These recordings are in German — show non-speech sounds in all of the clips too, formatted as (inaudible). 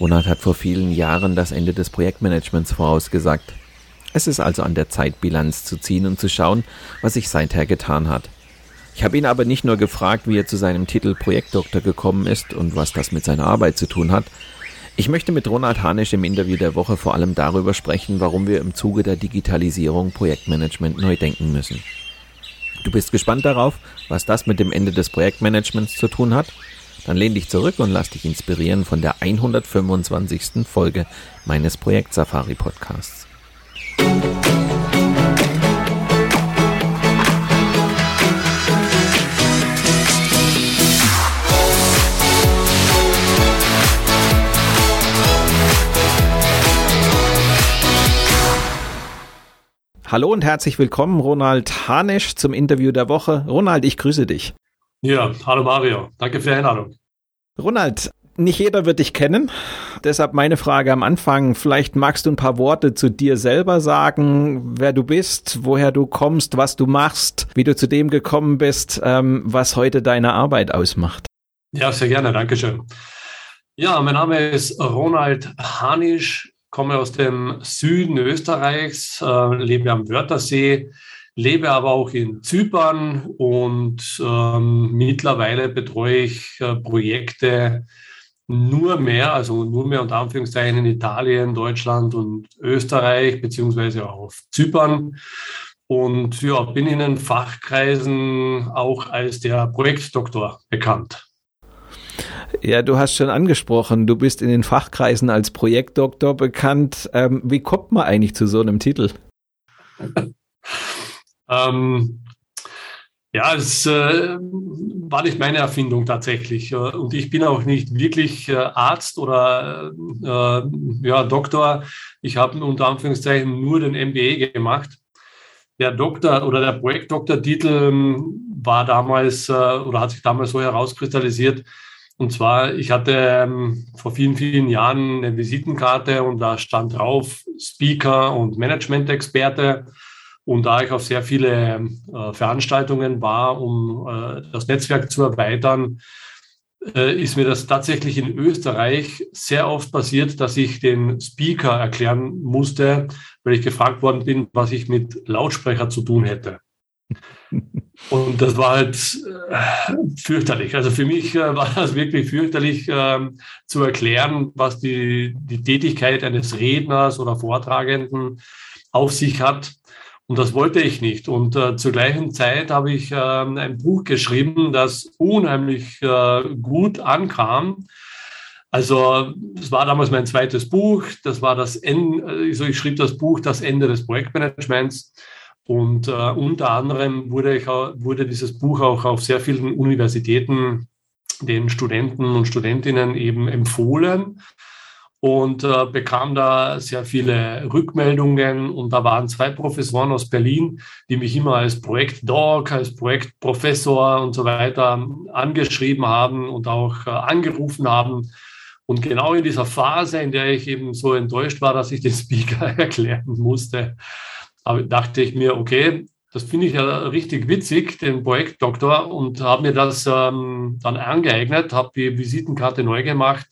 Ronald hat vor vielen Jahren das Ende des Projektmanagements vorausgesagt. Es ist also an der Zeit, Bilanz zu ziehen und zu schauen, was sich seither getan hat. Ich habe ihn aber nicht nur gefragt, wie er zu seinem Titel Projektdoktor gekommen ist und was das mit seiner Arbeit zu tun hat. Ich möchte mit Ronald Hanisch im Interview der Woche vor allem darüber sprechen, warum wir im Zuge der Digitalisierung Projektmanagement neu denken müssen. Du bist gespannt darauf, was das mit dem Ende des Projektmanagements zu tun hat? Dann lehn dich zurück und lass dich inspirieren von der 125. Folge meines Projekt Safari Podcasts. Hallo und herzlich willkommen, Ronald Hanisch, zum Interview der Woche. Ronald, ich grüße dich. Ja, hallo Mario. Danke für die Einladung. Ronald, nicht jeder wird dich kennen. Deshalb meine Frage am Anfang. Vielleicht magst du ein paar Worte zu dir selber sagen, wer du bist, woher du kommst, was du machst, wie du zu dem gekommen bist, ähm, was heute deine Arbeit ausmacht. Ja, sehr gerne. Dankeschön. Ja, mein Name ist Ronald Hanisch komme aus dem Süden Österreichs, äh, lebe am Wörthersee, lebe aber auch in Zypern und ähm, mittlerweile betreue ich äh, Projekte nur mehr, also nur mehr unter Anführungszeichen in Italien, Deutschland und Österreich, beziehungsweise auch auf Zypern. Und ja, bin in den Fachkreisen auch als der Projektdoktor bekannt. Ja, du hast schon angesprochen, du bist in den Fachkreisen als Projektdoktor bekannt. Ähm, wie kommt man eigentlich zu so einem Titel? (laughs) ähm, ja, es äh, war nicht meine Erfindung tatsächlich. Und ich bin auch nicht wirklich äh, Arzt oder äh, ja, Doktor. Ich habe unter Anführungszeichen nur den MBA gemacht. Der Doktor oder der Projektdoktortitel ähm, war damals äh, oder hat sich damals so herauskristallisiert, und zwar, ich hatte ähm, vor vielen, vielen Jahren eine Visitenkarte und da stand drauf Speaker und Management-Experte. Und da ich auf sehr viele äh, Veranstaltungen war, um äh, das Netzwerk zu erweitern, äh, ist mir das tatsächlich in Österreich sehr oft passiert, dass ich den Speaker erklären musste, weil ich gefragt worden bin, was ich mit Lautsprecher zu tun hätte. (laughs) Und das war halt äh, fürchterlich. Also für mich äh, war das wirklich fürchterlich äh, zu erklären, was die, die Tätigkeit eines Redners oder Vortragenden auf sich hat. Und das wollte ich nicht. Und äh, zur gleichen Zeit habe ich äh, ein Buch geschrieben, das unheimlich äh, gut ankam. Also es war damals mein zweites Buch. Das war das Ende, also ich schrieb das Buch Das Ende des Projektmanagements. Und äh, unter anderem wurde, ich, wurde dieses Buch auch auf sehr vielen Universitäten den Studenten und Studentinnen eben empfohlen und äh, bekam da sehr viele Rückmeldungen. Und da waren zwei Professoren aus Berlin, die mich immer als Projektdoc, als Projektprofessor und so weiter angeschrieben haben und auch äh, angerufen haben. Und genau in dieser Phase, in der ich eben so enttäuscht war, dass ich den Speaker (laughs) erklären musste, dachte ich mir, okay, das finde ich ja richtig witzig, den Projektdoktor, und habe mir das ähm, dann angeeignet, habe die Visitenkarte neu gemacht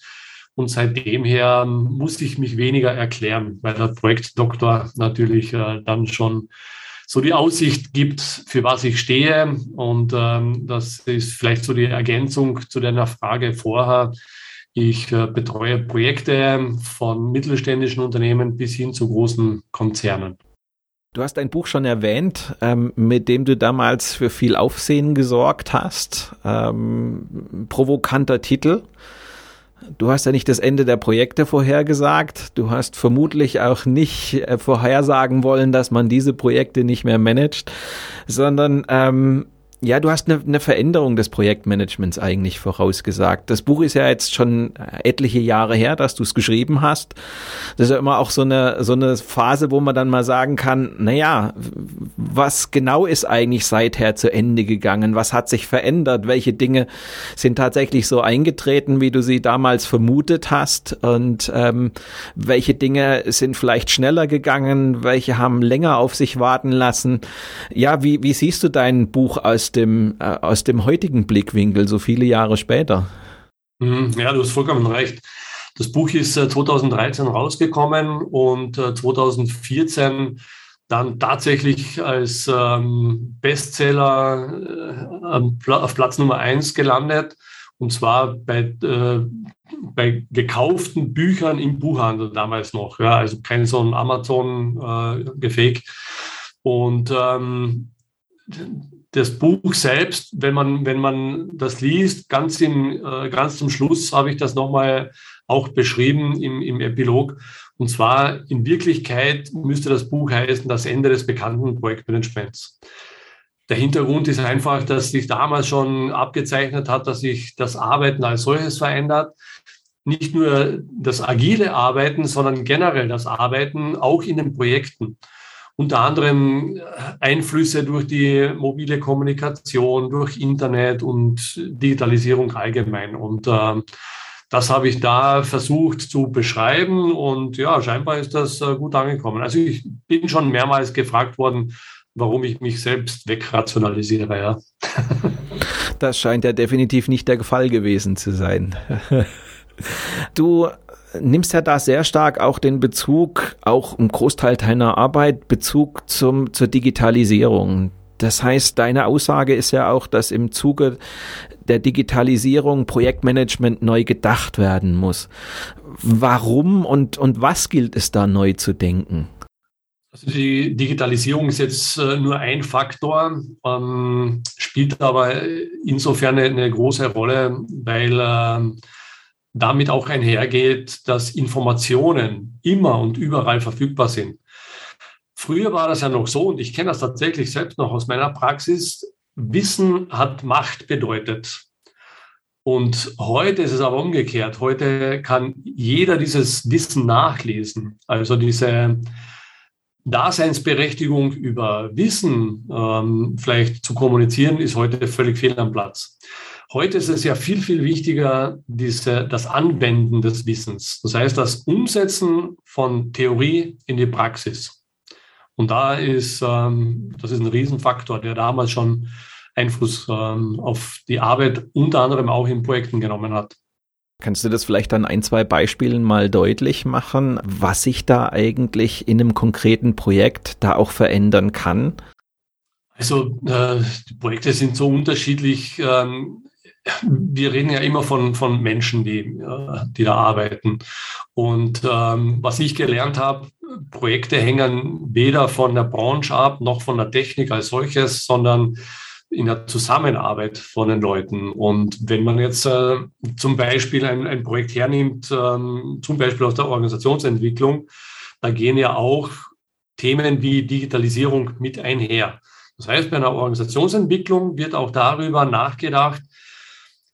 und seitdem her muss ich mich weniger erklären, weil der Projektdoktor natürlich äh, dann schon so die Aussicht gibt, für was ich stehe. Und ähm, das ist vielleicht so die Ergänzung zu deiner Frage vorher. Ich äh, betreue Projekte von mittelständischen Unternehmen bis hin zu großen Konzernen. Du hast ein Buch schon erwähnt, ähm, mit dem du damals für viel Aufsehen gesorgt hast. Ähm, provokanter Titel. Du hast ja nicht das Ende der Projekte vorhergesagt. Du hast vermutlich auch nicht äh, vorhersagen wollen, dass man diese Projekte nicht mehr managt, sondern ähm, ja, du hast eine, eine Veränderung des Projektmanagements eigentlich vorausgesagt. Das Buch ist ja jetzt schon etliche Jahre her, dass du es geschrieben hast. Das ist ja immer auch so eine, so eine Phase, wo man dann mal sagen kann, na ja, was genau ist eigentlich seither zu Ende gegangen? Was hat sich verändert? Welche Dinge sind tatsächlich so eingetreten, wie du sie damals vermutet hast? Und ähm, welche Dinge sind vielleicht schneller gegangen? Welche haben länger auf sich warten lassen? Ja, wie, wie siehst du dein Buch dem, äh, aus dem heutigen Blickwinkel, so viele Jahre später. Mhm. Ja, du hast vollkommen recht. Das Buch ist 2013 äh, rausgekommen und äh, 2014 dann tatsächlich als ähm, Bestseller äh, auf Platz Nummer eins gelandet. Und zwar bei, äh, bei gekauften Büchern im Buchhandel damals noch. Ja, also kein so ein Amazon-Gefake. Äh, und ähm, das Buch selbst, wenn man, wenn man das liest, ganz, im, äh, ganz zum Schluss habe ich das nochmal auch beschrieben im, im Epilog. Und zwar in Wirklichkeit müsste das Buch heißen, das Ende des bekannten Projektmanagements. Der Hintergrund ist einfach, dass sich damals schon abgezeichnet hat, dass sich das Arbeiten als solches verändert. Nicht nur das agile Arbeiten, sondern generell das Arbeiten auch in den Projekten unter anderem äh, Einflüsse durch die mobile Kommunikation, durch Internet und Digitalisierung allgemein. Und äh, das habe ich da versucht zu beschreiben und ja, scheinbar ist das äh, gut angekommen. Also ich bin schon mehrmals gefragt worden, warum ich mich selbst wegrationalisiere. Ja. Das scheint ja definitiv nicht der Fall gewesen zu sein. (laughs) Du nimmst ja da sehr stark auch den Bezug, auch im Großteil deiner Arbeit, Bezug zum, zur Digitalisierung. Das heißt, deine Aussage ist ja auch, dass im Zuge der Digitalisierung Projektmanagement neu gedacht werden muss. Warum und, und was gilt es da neu zu denken? Also die Digitalisierung ist jetzt äh, nur ein Faktor, ähm, spielt aber insofern eine, große Rolle, weil äh, damit auch einhergeht, dass Informationen immer und überall verfügbar sind. Früher war das ja noch so, und ich kenne das tatsächlich selbst noch aus meiner Praxis, Wissen hat Macht bedeutet. Und heute ist es aber umgekehrt. Heute kann jeder dieses Wissen nachlesen. Also diese Daseinsberechtigung über Wissen ähm, vielleicht zu kommunizieren, ist heute völlig fehl am Platz. Heute ist es ja viel, viel wichtiger, diese, das Anwenden des Wissens. Das heißt, das Umsetzen von Theorie in die Praxis. Und da ist, ähm, das ist ein Riesenfaktor, der damals schon Einfluss ähm, auf die Arbeit unter anderem auch in Projekten genommen hat. Kannst du das vielleicht an ein, zwei Beispielen mal deutlich machen, was sich da eigentlich in einem konkreten Projekt da auch verändern kann? Also äh, die Projekte sind so unterschiedlich. Ähm, wir reden ja immer von, von Menschen, die, die da arbeiten. Und ähm, was ich gelernt habe, Projekte hängen weder von der Branche ab noch von der Technik als solches, sondern in der Zusammenarbeit von den Leuten. Und wenn man jetzt äh, zum Beispiel ein, ein Projekt hernimmt, ähm, zum Beispiel aus der Organisationsentwicklung, da gehen ja auch Themen wie Digitalisierung mit einher. Das heißt, bei einer Organisationsentwicklung wird auch darüber nachgedacht,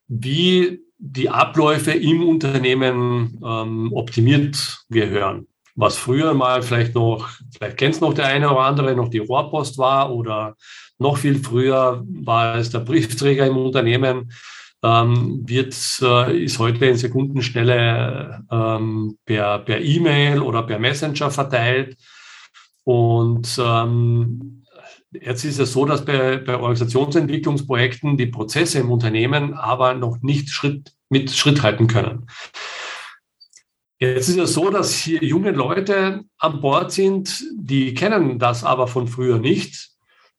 wie die Abläufe im Unternehmen ähm, optimiert gehören. Was früher mal vielleicht noch, vielleicht kennt es noch der eine oder andere, noch die Rohrpost war oder noch viel früher war es der Briefträger im Unternehmen, ähm, wird, äh, ist heute in Sekundenschnelle ähm, per, per E-Mail oder per Messenger verteilt. Und ähm, Jetzt ist es so, dass bei, bei Organisationsentwicklungsprojekten die Prozesse im Unternehmen aber noch nicht Schritt, mit Schritt halten können. Jetzt ist es so, dass hier junge Leute an Bord sind, die kennen das aber von früher nicht.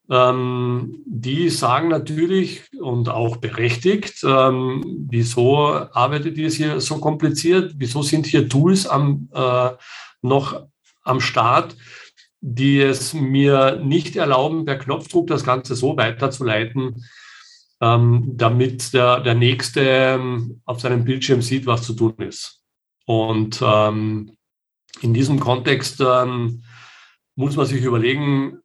Ähm, die sagen natürlich und auch berechtigt, ähm, wieso arbeitet ihr hier so kompliziert? Wieso sind hier Tools am, äh, noch am Start? Die es mir nicht erlauben, per Knopfdruck das Ganze so weiterzuleiten, ähm, damit der, der Nächste ähm, auf seinem Bildschirm sieht, was zu tun ist. Und ähm, in diesem Kontext ähm, muss man sich überlegen,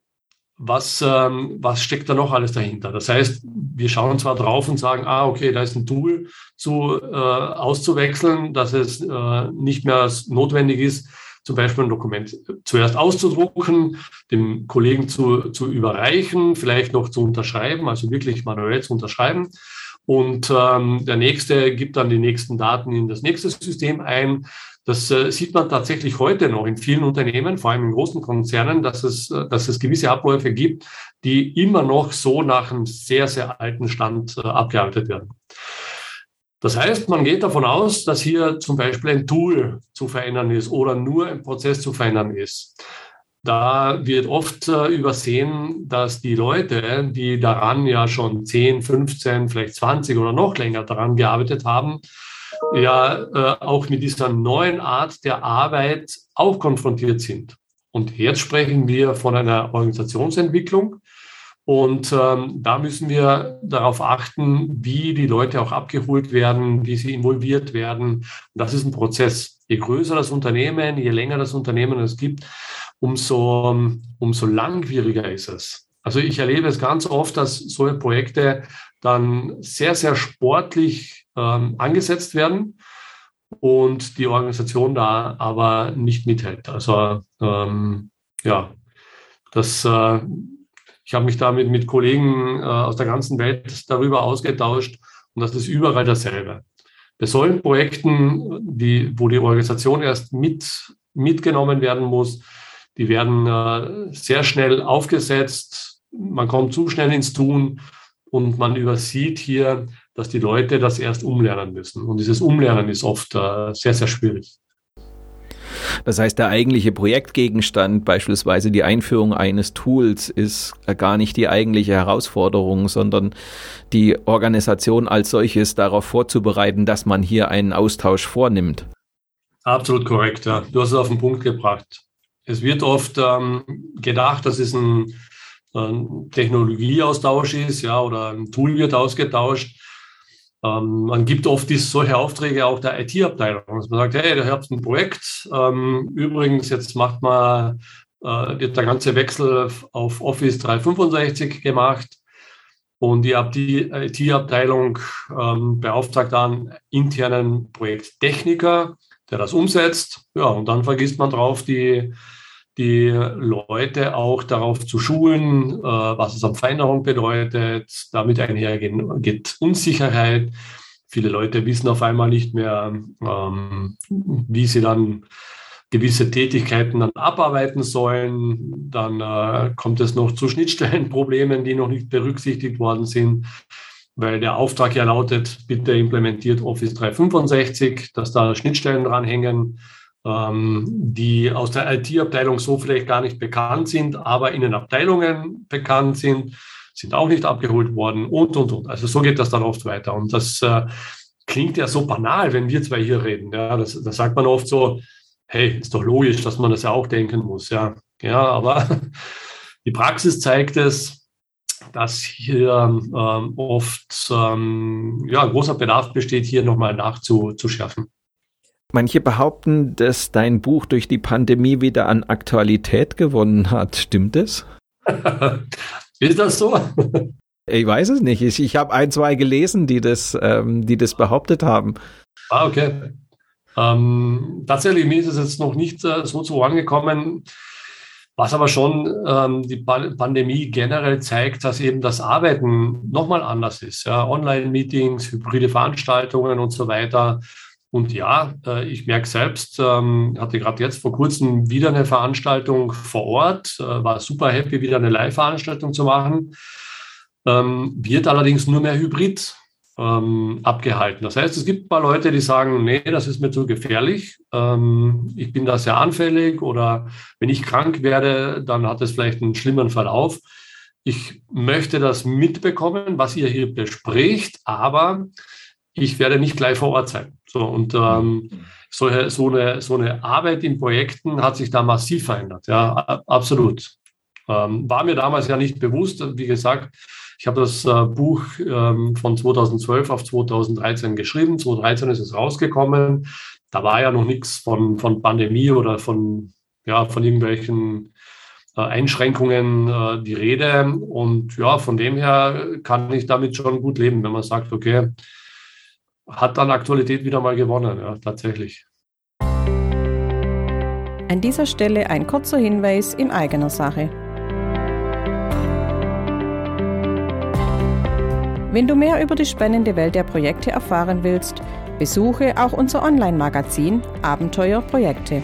was, ähm, was steckt da noch alles dahinter? Das heißt, wir schauen zwar drauf und sagen, ah, okay, da ist ein Tool zu, äh, auszuwechseln, dass es äh, nicht mehr notwendig ist, zum Beispiel ein Dokument zuerst auszudrucken, dem Kollegen zu, zu überreichen, vielleicht noch zu unterschreiben, also wirklich manuell zu unterschreiben. Und ähm, der nächste gibt dann die nächsten Daten in das nächste System ein. Das äh, sieht man tatsächlich heute noch in vielen Unternehmen, vor allem in großen Konzernen, dass es, äh, dass es gewisse Abläufe gibt, die immer noch so nach einem sehr, sehr alten Stand äh, abgearbeitet werden. Das heißt, man geht davon aus, dass hier zum Beispiel ein Tool zu verändern ist oder nur ein Prozess zu verändern ist. Da wird oft äh, übersehen, dass die Leute, die daran ja schon 10, 15, vielleicht 20 oder noch länger daran gearbeitet haben, ja äh, auch mit dieser neuen Art der Arbeit auch konfrontiert sind. Und jetzt sprechen wir von einer Organisationsentwicklung. Und ähm, da müssen wir darauf achten, wie die Leute auch abgeholt werden, wie sie involviert werden. Und das ist ein Prozess. Je größer das Unternehmen, je länger das Unternehmen es gibt, umso, umso langwieriger ist es. Also ich erlebe es ganz oft, dass solche Projekte dann sehr, sehr sportlich ähm, angesetzt werden und die Organisation da aber nicht mithält. Also ähm, ja, das, äh, ich habe mich damit mit Kollegen äh, aus der ganzen Welt darüber ausgetauscht und das ist überall dasselbe. Bei solchen Projekten, die, wo die Organisation erst mit, mitgenommen werden muss, die werden äh, sehr schnell aufgesetzt, man kommt zu schnell ins Tun und man übersieht hier dass die Leute das erst umlernen müssen. Und dieses Umlernen ist oft äh, sehr, sehr schwierig. Das heißt, der eigentliche Projektgegenstand, beispielsweise die Einführung eines Tools, ist gar nicht die eigentliche Herausforderung, sondern die Organisation als solches darauf vorzubereiten, dass man hier einen Austausch vornimmt. Absolut korrekt, ja. Du hast es auf den Punkt gebracht. Es wird oft ähm, gedacht, das ist ein, ein Technologieaustausch ist, ja, oder ein Tool wird ausgetauscht. Ähm, man gibt oft diese, solche Aufträge auch der IT-Abteilung. Man sagt, hey, da habt ein Projekt. Ähm, übrigens, jetzt macht man, äh, wird der ganze Wechsel auf Office 365 gemacht. Und die IT-Abteilung ähm, beauftragt dann internen Projekttechniker, der das umsetzt. Ja, und dann vergisst man drauf, die die Leute auch darauf zu schulen, äh, was es an Veränderung bedeutet. Damit einhergeht Unsicherheit. Viele Leute wissen auf einmal nicht mehr, ähm, wie sie dann gewisse Tätigkeiten dann abarbeiten sollen. Dann äh, kommt es noch zu Schnittstellenproblemen, die noch nicht berücksichtigt worden sind, weil der Auftrag ja lautet, bitte implementiert Office 365, dass da Schnittstellen dranhängen die aus der IT-Abteilung so vielleicht gar nicht bekannt sind, aber in den Abteilungen bekannt sind, sind auch nicht abgeholt worden und, und, und. Also so geht das dann oft weiter. Und das äh, klingt ja so banal, wenn wir zwei hier reden. Ja, das, das sagt man oft so, hey, ist doch logisch, dass man das ja auch denken muss. Ja, ja aber (laughs) die Praxis zeigt es, dass hier ähm, oft ähm, ja, großer Bedarf besteht, hier nochmal nachzuschärfen. Manche behaupten, dass dein Buch durch die Pandemie wieder an Aktualität gewonnen hat. Stimmt es? (laughs) Ist das so? Ich weiß es nicht. Ich, ich habe ein, zwei gelesen, die das, ähm, die das behauptet haben. Ah, okay. Ähm, tatsächlich, mir ist es jetzt noch nicht äh, so zu Ohren gekommen. Was aber schon ähm, die Pandemie generell zeigt, dass eben das Arbeiten nochmal anders ist. Ja? Online-Meetings, hybride Veranstaltungen und so weiter und ja, äh, ich merke selbst, ähm, hatte gerade jetzt vor kurzem wieder eine Veranstaltung vor Ort, äh, war super happy, wieder eine Live-Veranstaltung zu machen, ähm, wird allerdings nur mehr hybrid ähm, abgehalten. Das heißt, es gibt paar Leute, die sagen, nee, das ist mir zu gefährlich, ich bin da sehr anfällig oder wenn ich krank werde, dann hat es vielleicht einen schlimmen Verlauf. Ich möchte das mitbekommen, was ihr hier bespricht, aber ich werde nicht gleich vor Ort sein. So, und ähm, so, so, eine, so eine Arbeit in Projekten hat sich da massiv verändert. Ja, absolut. Ähm, war mir damals ja nicht bewusst. Wie gesagt, ich habe das äh, Buch ähm, von 2012 auf 2013 geschrieben. 2013 ist es rausgekommen. Da war ja noch nichts von, von Pandemie oder von, ja, von irgendwelchen äh, Einschränkungen äh, die Rede. Und ja, von dem her kann ich damit schon gut leben, wenn man sagt, okay, hat dann Aktualität wieder mal gewonnen, ja, tatsächlich. An dieser Stelle ein kurzer Hinweis in eigener Sache. Wenn du mehr über die spannende Welt der Projekte erfahren willst, besuche auch unser Online-Magazin Abenteuer Projekte.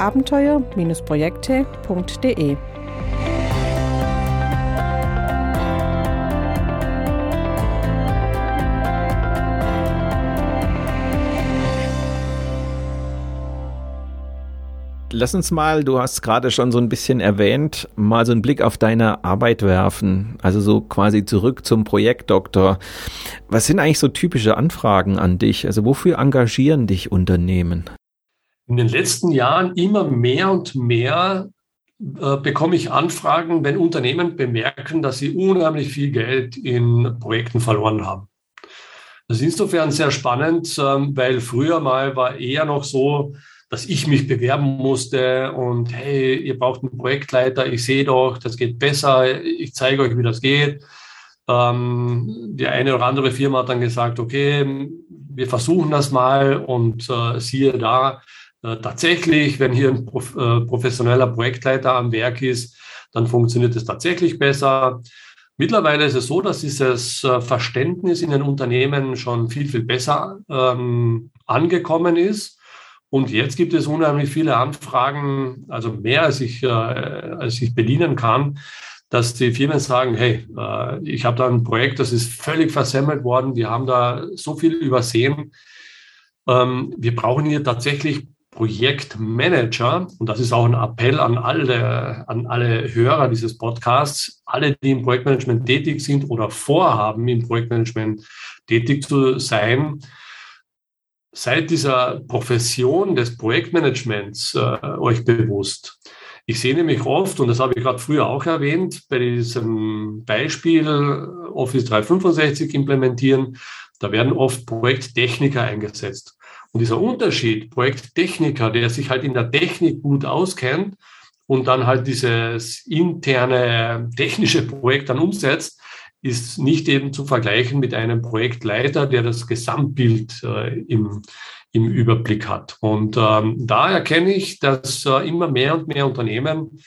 abenteuer-projekte.de. Lass uns mal, du hast gerade schon so ein bisschen erwähnt, mal so einen Blick auf deine Arbeit werfen. Also so quasi zurück zum Projektdoktor. Was sind eigentlich so typische Anfragen an dich? Also wofür engagieren dich Unternehmen? In den letzten Jahren immer mehr und mehr äh, bekomme ich Anfragen, wenn Unternehmen bemerken, dass sie unheimlich viel Geld in Projekten verloren haben. Das ist insofern sehr spannend, ähm, weil früher mal war eher noch so, dass ich mich bewerben musste und hey, ihr braucht einen Projektleiter, ich sehe doch, das geht besser, ich zeige euch, wie das geht. Ähm, die eine oder andere Firma hat dann gesagt, okay, wir versuchen das mal und äh, siehe da, tatsächlich, wenn hier ein äh, professioneller Projektleiter am Werk ist, dann funktioniert es tatsächlich besser. Mittlerweile ist es so, dass dieses äh, Verständnis in den Unternehmen schon viel, viel besser ähm, angekommen ist. Und jetzt gibt es unheimlich viele Anfragen, also mehr als ich, äh, als ich bedienen kann, dass die Firmen sagen, hey, äh, ich habe da ein Projekt, das ist völlig versemmelt worden, wir haben da so viel übersehen. Ähm, wir brauchen hier tatsächlich Projektmanager, und das ist auch ein Appell an alle, an alle Hörer dieses Podcasts, alle, die im Projektmanagement tätig sind oder vorhaben, im Projektmanagement tätig zu sein, seid dieser Profession des Projektmanagements äh, euch bewusst. Ich sehe nämlich oft, und das habe ich gerade früher auch erwähnt, bei diesem Beispiel Office 365 implementieren, da werden oft Projekttechniker eingesetzt. Und dieser Unterschied, Projekttechniker, der sich halt in der Technik gut auskennt und dann halt dieses interne technische Projekt dann umsetzt, ist nicht eben zu vergleichen mit einem Projektleiter, der das Gesamtbild äh, im, im Überblick hat. Und ähm, da erkenne ich, dass äh, immer mehr und mehr Unternehmen,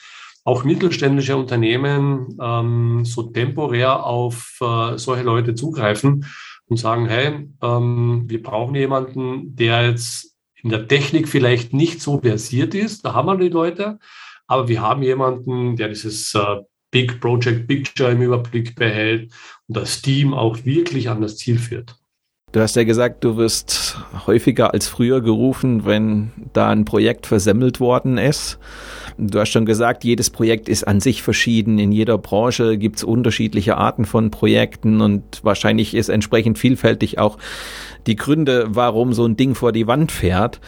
auch mittelständische Unternehmen, ähm, so temporär auf äh, solche Leute zugreifen und sagen, hey, ähm, wir brauchen jemanden, der jetzt in der Technik vielleicht nicht so versiert ist, da haben wir die Leute, aber wir haben jemanden, der dieses äh, Big Project Picture im Überblick behält und das Team auch wirklich an das Ziel führt. Du hast ja gesagt, du wirst häufiger als früher gerufen, wenn da ein Projekt versemmelt worden ist. Du hast schon gesagt, jedes Projekt ist an sich verschieden. In jeder Branche gibt es unterschiedliche Arten von Projekten und wahrscheinlich ist entsprechend vielfältig auch die Gründe, warum so ein Ding vor die Wand fährt.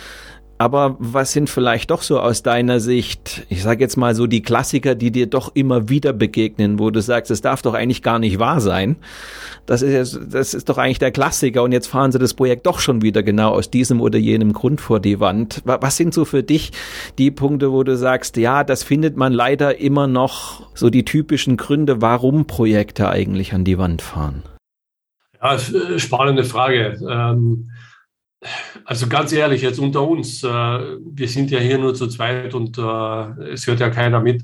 Aber was sind vielleicht doch so aus deiner Sicht, ich sage jetzt mal so die Klassiker, die dir doch immer wieder begegnen, wo du sagst, es darf doch eigentlich gar nicht wahr sein. Das ist, das ist doch eigentlich der Klassiker und jetzt fahren sie das Projekt doch schon wieder genau aus diesem oder jenem Grund vor die Wand. Was sind so für dich die Punkte, wo du sagst, ja, das findet man leider immer noch so die typischen Gründe, warum Projekte eigentlich an die Wand fahren? Ja, äh, spannende Frage. Ähm also ganz ehrlich, jetzt unter uns, äh, wir sind ja hier nur zu zweit und äh, es hört ja keiner mit.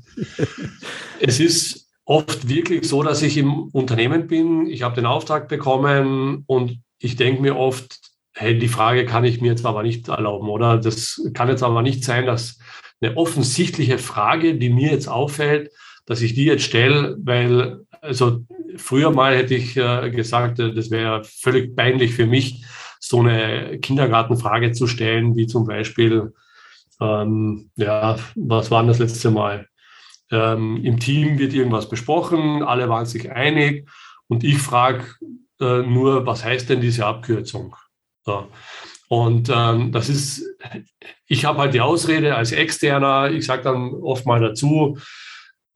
(laughs) es ist oft wirklich so, dass ich im Unternehmen bin, ich habe den Auftrag bekommen und ich denke mir oft, hey, die Frage kann ich mir jetzt aber nicht erlauben, oder? Das kann jetzt aber nicht sein, dass eine offensichtliche Frage, die mir jetzt auffällt, dass ich die jetzt stelle, weil, also früher mal hätte ich äh, gesagt, äh, das wäre völlig peinlich für mich, so eine Kindergartenfrage zu stellen, wie zum Beispiel, ähm, ja, was war das letzte Mal? ähm, im Team wird irgendwas besprochen, alle waren sich einig und ich frage äh, nur, was heißt denn diese Abkürzung? So. Und ähm, das ist, ich habe halt die Ausrede als Externer, ich sage dann oft mal dazu,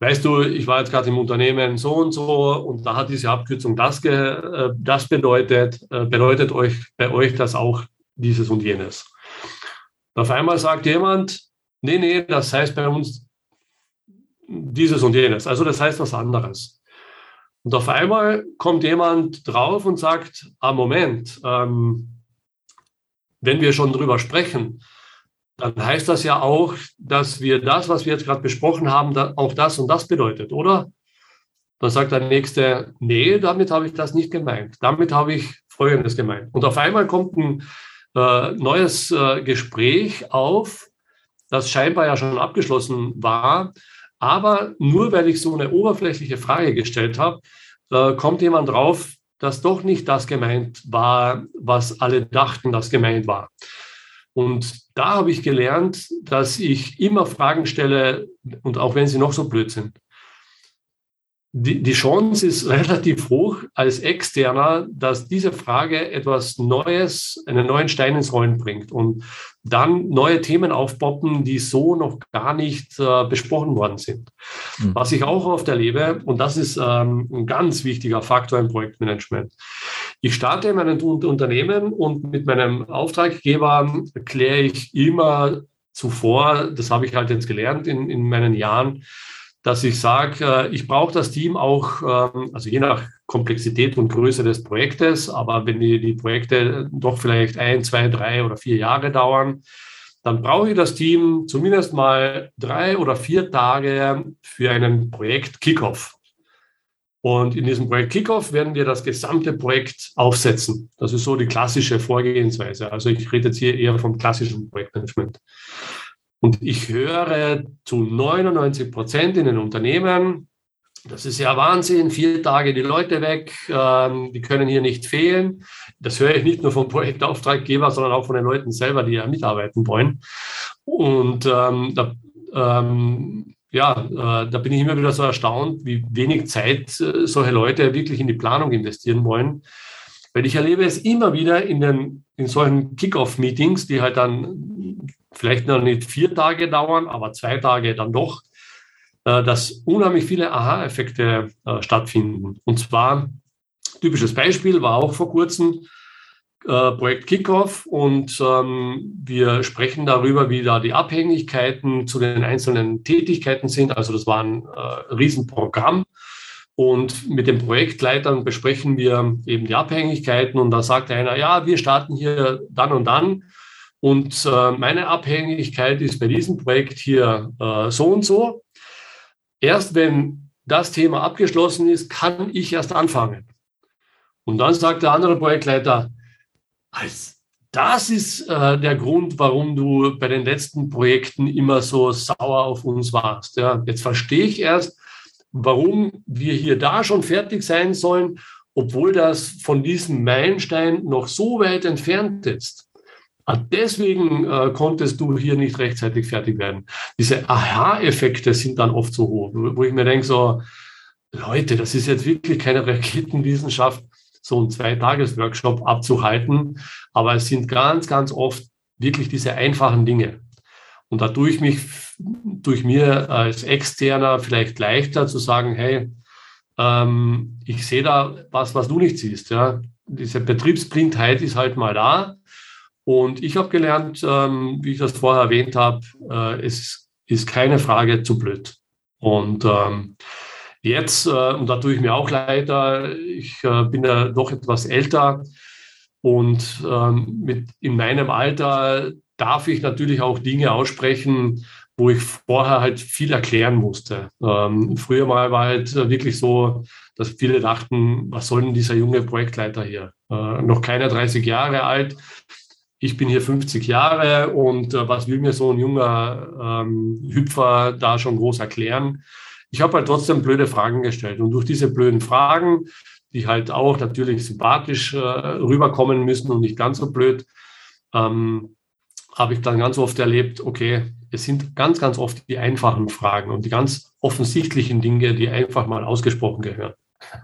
weißt du, ich war jetzt gerade im Unternehmen so und so und da hat diese Abkürzung das, ge, äh, das bedeutet, äh, bedeutet euch bei euch das auch dieses und jenes. Auf einmal sagt jemand, nee, nee, das heißt bei uns dieses und jenes. Also das heißt was anderes. Und auf einmal kommt jemand drauf und sagt, ah, Moment, ähm, wenn wir schon drüber sprechen, dann heißt das ja auch, dass wir das, was wir jetzt gerade besprochen haben, auch das und das bedeutet, oder? Dann sagt der Nächste, nee, damit habe ich das nicht gemeint. Damit habe ich Folgendes gemeint. Und auf einmal kommt ein äh, neues äh, Gespräch auf, das scheinbar ja schon abgeschlossen war, aber nur weil ich so eine oberflächliche Frage gestellt habe, äh, kommt jemand drauf, dass doch nicht das gemeint war, was alle dachten, das gemeint war. Und da habe ich gelernt, dass ich immer Fragen stelle, und auch wenn sie noch so blöd sind, die, die Chance ist (laughs) relativ hoch als Externer, dass diese Frage etwas Neues, einen neuen Stein ins Rollen bringt und dann neue Themen aufpoppen, die so noch gar nicht äh, besprochen worden sind. Mhm. Was ich auch oft erlebe, und das ist ähm, ein ganz wichtiger Faktor im Projektmanagement. Ich starte in meinem Unternehmen und mit meinem Auftraggeber kläre ich immer zuvor, das habe ich halt jetzt gelernt in, in meinen Jahren, dass ich sage, äh, ich brauche das Team auch, ähm, also je nach Komplexität und Größe des Projektes, aber wenn die, die Projekte doch vielleicht ein, zwei, drei oder vier Jahre dauern, dann brauche ich das Team zumindest mal drei oder vier Tage für einen Projekt Kickoff. Und in diesem Projekt Kickoff werden wir das gesamte Projekt aufsetzen. Das ist so die klassische Vorgehensweise. Also ich rede jetzt hier eher vom klassischen Projektmanagement. Und ich höre zu 99 Prozent in den Unternehmen, das ist ja Wahnsinn, vier Tage die Leute weg, ähm, die können hier nicht fehlen. Das höre ich nicht nur vom Projektauftraggeber, sondern auch von den Leuten selber, die ja mitarbeiten wollen. Und ähm, da, ähm, ja, äh, da bin ich immer wieder so erstaunt, wie wenig Zeit äh, solche Leute wirklich in die Planung investieren wollen. Weil ich erlebe es immer wieder in, den, in solchen Kick-Off-Meetings, die halt dann vielleicht noch nicht vier Tage dauern, aber zwei Tage dann doch, äh, dass unheimlich viele Aha-Effekte äh, stattfinden. Und zwar, typisches Beispiel war auch vor kurzem äh, Projekt Kickoff und ähm, wir sprechen darüber, wie da die Abhängigkeiten zu den einzelnen Tätigkeiten sind. Also das war ein äh, Riesenprogramm. Und mit den Projektleitern besprechen wir eben die Abhängigkeiten. Und da sagt einer, ja, wir starten hier dann und dann. Und äh, meine Abhängigkeit ist bei diesem Projekt hier äh, so und so. Erst wenn das Thema abgeschlossen ist, kann ich erst anfangen. Und dann sagt der andere Projektleiter, das ist äh, der Grund, warum du bei den letzten Projekten immer so sauer auf uns warst. Ja, jetzt verstehe ich erst, warum wir hier da schon fertig sein sollen, obwohl das von diesem Meilenstein noch so weit entfernt ist. Ah, deswegen äh, konntest du hier nicht rechtzeitig fertig werden. Diese Aha-Effekte sind dann oft so hoch, wo ich mir denke, so, Leute, das ist jetzt wirklich keine Raketenwissenschaft, so einen Zwei-Tages-Workshop abzuhalten. Aber es sind ganz, ganz oft wirklich diese einfachen Dinge. Und da tue ich mich durch mir als Externer vielleicht leichter zu sagen, hey, ähm, ich sehe da was, was du nicht siehst. Ja? Diese Betriebsblindheit ist halt mal da. Und ich habe gelernt, ähm, wie ich das vorher erwähnt habe, äh, es ist keine Frage zu blöd. Und ähm, jetzt, äh, und da tue ich mir auch leid, ich äh, bin ja doch etwas älter und ähm, mit, in meinem Alter darf ich natürlich auch Dinge aussprechen, wo ich vorher halt viel erklären musste. Ähm, früher mal war halt wirklich so, dass viele dachten, was soll denn dieser junge Projektleiter hier? Äh, noch keine 30 Jahre alt, ich bin hier 50 Jahre und äh, was will mir so ein junger ähm, Hüpfer da schon groß erklären? Ich habe halt trotzdem blöde Fragen gestellt und durch diese blöden Fragen, die halt auch natürlich sympathisch äh, rüberkommen müssen und nicht ganz so blöd, ähm, habe ich dann ganz oft erlebt, okay, es sind ganz, ganz oft die einfachen Fragen und die ganz offensichtlichen Dinge, die einfach mal ausgesprochen gehören.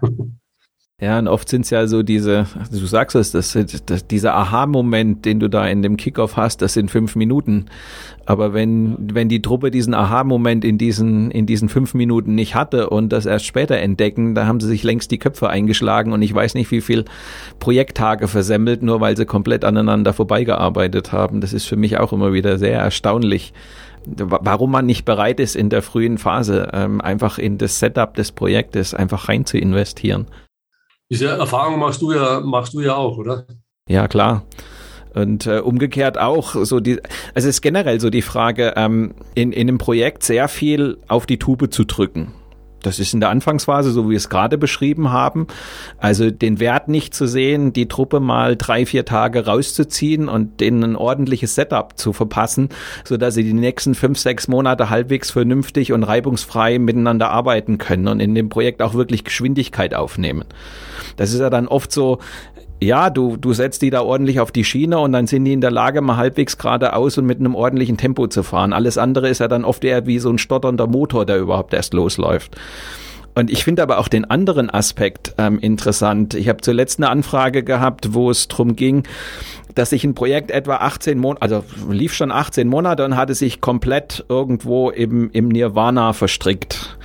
(laughs) Ja, und oft sind es ja so diese, du sagst es, das, das, dieser Aha-Moment, den du da in dem Kickoff hast, das sind fünf Minuten. Aber wenn, wenn die Truppe diesen Aha-Moment in diesen, in diesen fünf Minuten nicht hatte und das erst später entdecken, da haben sie sich längst die Köpfe eingeschlagen und ich weiß nicht, wie viel Projekttage versemmelt, nur weil sie komplett aneinander vorbeigearbeitet haben. Das ist für mich auch immer wieder sehr erstaunlich warum man nicht bereit ist, in der frühen Phase ähm, einfach in das Setup des Projektes einfach rein zu investieren. Diese Erfahrung machst du ja, machst du ja auch, oder? Ja, klar. Und äh, umgekehrt auch so die, also es ist generell so die Frage, ähm, in, in einem Projekt sehr viel auf die Tube zu drücken. Das ist in der Anfangsphase, so wie wir es gerade beschrieben haben. Also den Wert nicht zu sehen, die Truppe mal drei, vier Tage rauszuziehen und denen ein ordentliches Setup zu verpassen, so dass sie die nächsten fünf, sechs Monate halbwegs vernünftig und reibungsfrei miteinander arbeiten können und in dem Projekt auch wirklich Geschwindigkeit aufnehmen. Das ist ja dann oft so, ja, du, du setzt die da ordentlich auf die Schiene und dann sind die in der Lage, mal halbwegs geradeaus und mit einem ordentlichen Tempo zu fahren. Alles andere ist ja dann oft eher wie so ein stotternder Motor, der überhaupt erst losläuft. Und ich finde aber auch den anderen Aspekt ähm, interessant. Ich habe zuletzt eine Anfrage gehabt, wo es drum ging, dass sich ein Projekt etwa 18 Monate, also lief schon 18 Monate und hatte sich komplett irgendwo im, im Nirvana verstrickt.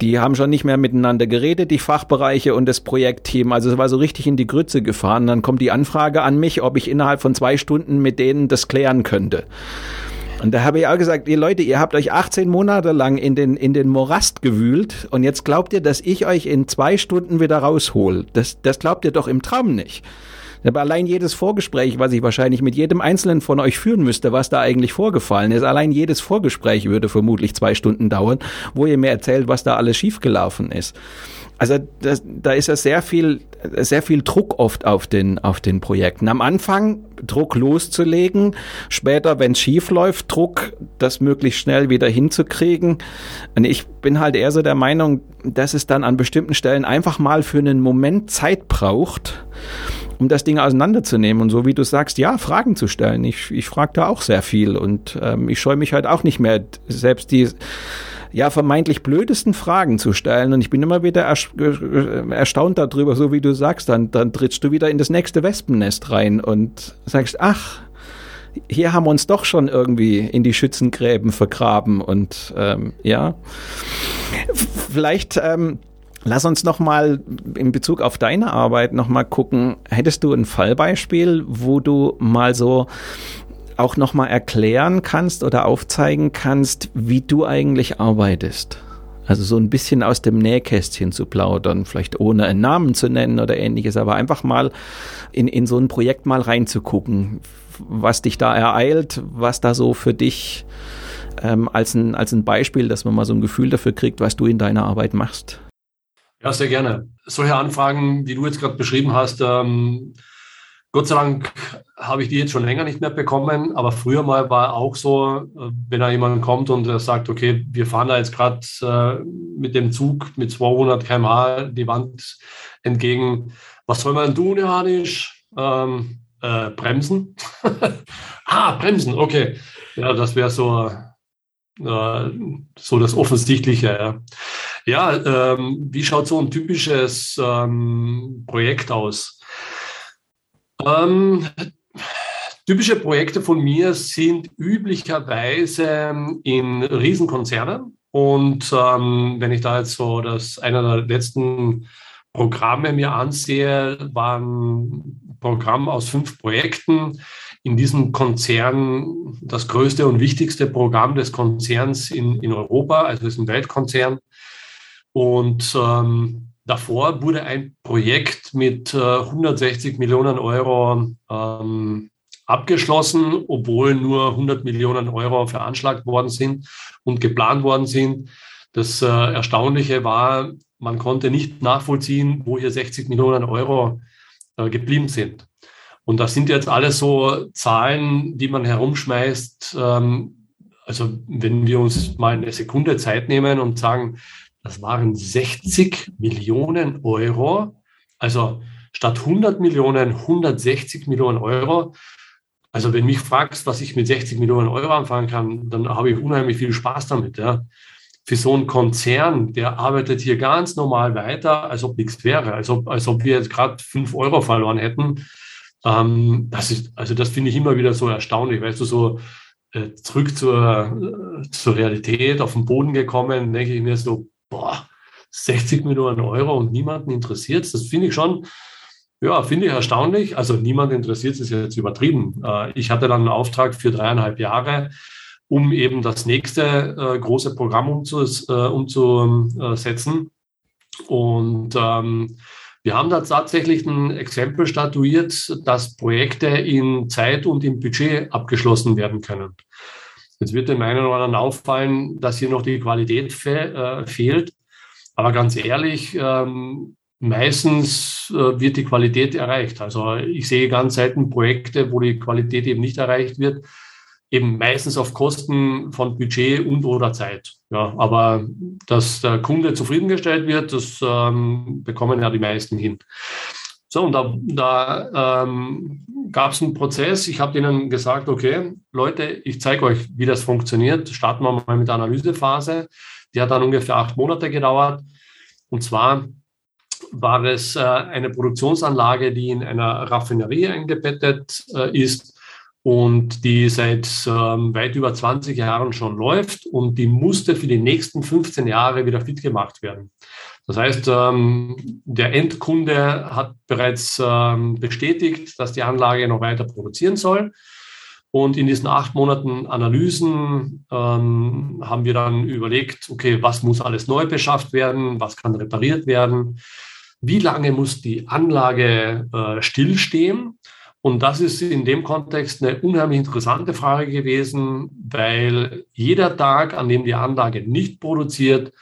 Die haben schon nicht mehr miteinander geredet, die Fachbereiche und das Projektteam. Also es war so richtig in die Grütze gefahren. Dann kommt die Anfrage an mich, ob ich innerhalb von zwei Stunden mit denen das klären könnte. Und da habe ich auch gesagt, ihr Leute, ihr habt euch 18 Monate lang in den, in den Morast gewühlt und jetzt glaubt ihr, dass ich euch in zwei Stunden wieder raushol. Das, das glaubt ihr doch im Traum nicht. Aber allein jedes Vorgespräch, was ich wahrscheinlich mit jedem Einzelnen von euch führen müsste, was da eigentlich vorgefallen ist, allein jedes Vorgespräch würde vermutlich zwei Stunden dauern, wo ihr mir erzählt, was da alles schiefgelaufen ist. Also das, da ist ja sehr viel, sehr viel Druck oft auf den, auf den Projekten. Am Anfang Druck loszulegen, später, wenn es schief läuft, Druck, das möglichst schnell wieder hinzukriegen. Und ich bin halt eher so der Meinung, dass es dann an bestimmten Stellen einfach mal für einen Moment Zeit braucht, um das Ding auseinanderzunehmen. Und so wie du sagst, ja, Fragen zu stellen. Ich, ich frage da auch sehr viel und ähm, ich scheue mich halt auch nicht mehr, selbst die ja vermeintlich blödesten Fragen zu stellen. Und ich bin immer wieder erstaunt darüber, so wie du sagst, dann, dann trittst du wieder in das nächste Wespennest rein und sagst, ach, hier haben wir uns doch schon irgendwie in die Schützengräben vergraben und ähm, ja, vielleicht ähm, Lass uns noch mal in Bezug auf deine Arbeit noch mal gucken. Hättest du ein Fallbeispiel, wo du mal so auch noch mal erklären kannst oder aufzeigen kannst, wie du eigentlich arbeitest? Also so ein bisschen aus dem Nähkästchen zu plaudern, vielleicht ohne einen Namen zu nennen oder ähnliches, aber einfach mal in, in so ein Projekt mal reinzugucken, was dich da ereilt, was da so für dich ähm, als, ein, als ein Beispiel, dass man mal so ein Gefühl dafür kriegt, was du in deiner Arbeit machst. Ja, sehr gerne. Solche Anfragen, die du jetzt gerade beschrieben hast, ähm, Gott sei Dank habe ich die jetzt schon länger nicht mehr bekommen, aber früher mal war auch so, äh, wenn da jemand kommt und er sagt, okay, wir fahren da jetzt gerade äh, mit dem Zug mit 200 km/h die Wand entgegen. Was soll man tun, Johannisch? Ähm, äh, bremsen? (laughs) ah, bremsen, okay. Ja, das wäre so, äh, so das Offensichtliche. Ja. Ja, ähm, wie schaut so ein typisches ähm, Projekt aus? Ähm, typische Projekte von mir sind üblicherweise in Riesenkonzernen. Und ähm, wenn ich da jetzt so das einer der letzten Programme mir ansehe, war ein Programm aus fünf Projekten. In diesem Konzern das größte und wichtigste Programm des Konzerns in, in Europa, also ist ein Weltkonzern. Und ähm, davor wurde ein Projekt mit äh, 160 Millionen Euro ähm, abgeschlossen, obwohl nur 100 Millionen Euro veranschlagt worden sind und geplant worden sind. Das äh, Erstaunliche war, man konnte nicht nachvollziehen, wo hier 60 Millionen Euro äh, geblieben sind. Und das sind jetzt alles so Zahlen, die man herumschmeißt. Ähm, also wenn wir uns mal eine Sekunde Zeit nehmen und sagen, das waren 60 Millionen Euro, also statt 100 Millionen 160 Millionen Euro. also wenn mich fragst, was ich mit 60 Millionen Euro anfangen kann, dann habe ich unheimlich viel Spaß damit. Ja. Für so einen Konzern, der arbeitet hier ganz normal weiter, als ob nichts wäre, als ob, als ob wir jetzt gerade 5 Euro verloren hätten. Ähm, das ist, also das finde ich immer wieder so erstaunlich, weißt du, so äh, zurück zur, äh, zur Realität, auf den Boden gekommen, denke ich mir so, boah, 60 Millionen Euro und niemanden interessiert Das finde ich schon, ja, finde ich erstaunlich. Also niemand interessiert es, ist jetzt übertrieben. Äh, ich hatte dann einen Auftrag für dreieinhalb Jahre, um eben das nächste äh, große Programm äh, umzusetzen. Und ähm, wir haben da tatsächlich ein Exempel statuiert, dass Projekte in Zeit und im Budget abgeschlossen werden können. Jetzt wird dem einen oder anderen auffallen, dass hier noch die Qualität fe äh, fehlt. Aber ganz ehrlich, ähm, meistens äh, wird die Qualität erreicht. Also ich sehe ganz selten Projekte, wo die Qualität eben nicht erreicht wird, eben meistens auf Kosten von Budget und oder Zeit. Ja, aber dass der Kunde zufriedengestellt wird, das ähm, bekommen ja die meisten hin. So, und da, da ähm, gab es einen Prozess. Ich habe denen gesagt, okay, Leute, ich zeige euch, wie das funktioniert. Starten wir mal mit der Analysephase. Die hat dann ungefähr acht Monate gedauert. Und zwar war es äh, eine Produktionsanlage, die in einer Raffinerie eingebettet äh, ist und die seit ähm, weit über 20 Jahren schon läuft und die musste für die nächsten 15 Jahre wieder fit gemacht werden. Das heißt, ähm, der Endkunde hat bereits ähm, bestätigt, dass die Anlage noch weiter produzieren soll. Und in diesen acht Monaten Analysen ähm, haben wir dann überlegt, okay, was muss alles neu beschafft werden, was kann repariert werden, wie lange muss die Anlage äh, stillstehen. Und das ist in dem Kontext eine unheimlich interessante Frage gewesen, weil jeder Tag, an dem die Anlage nicht produziert,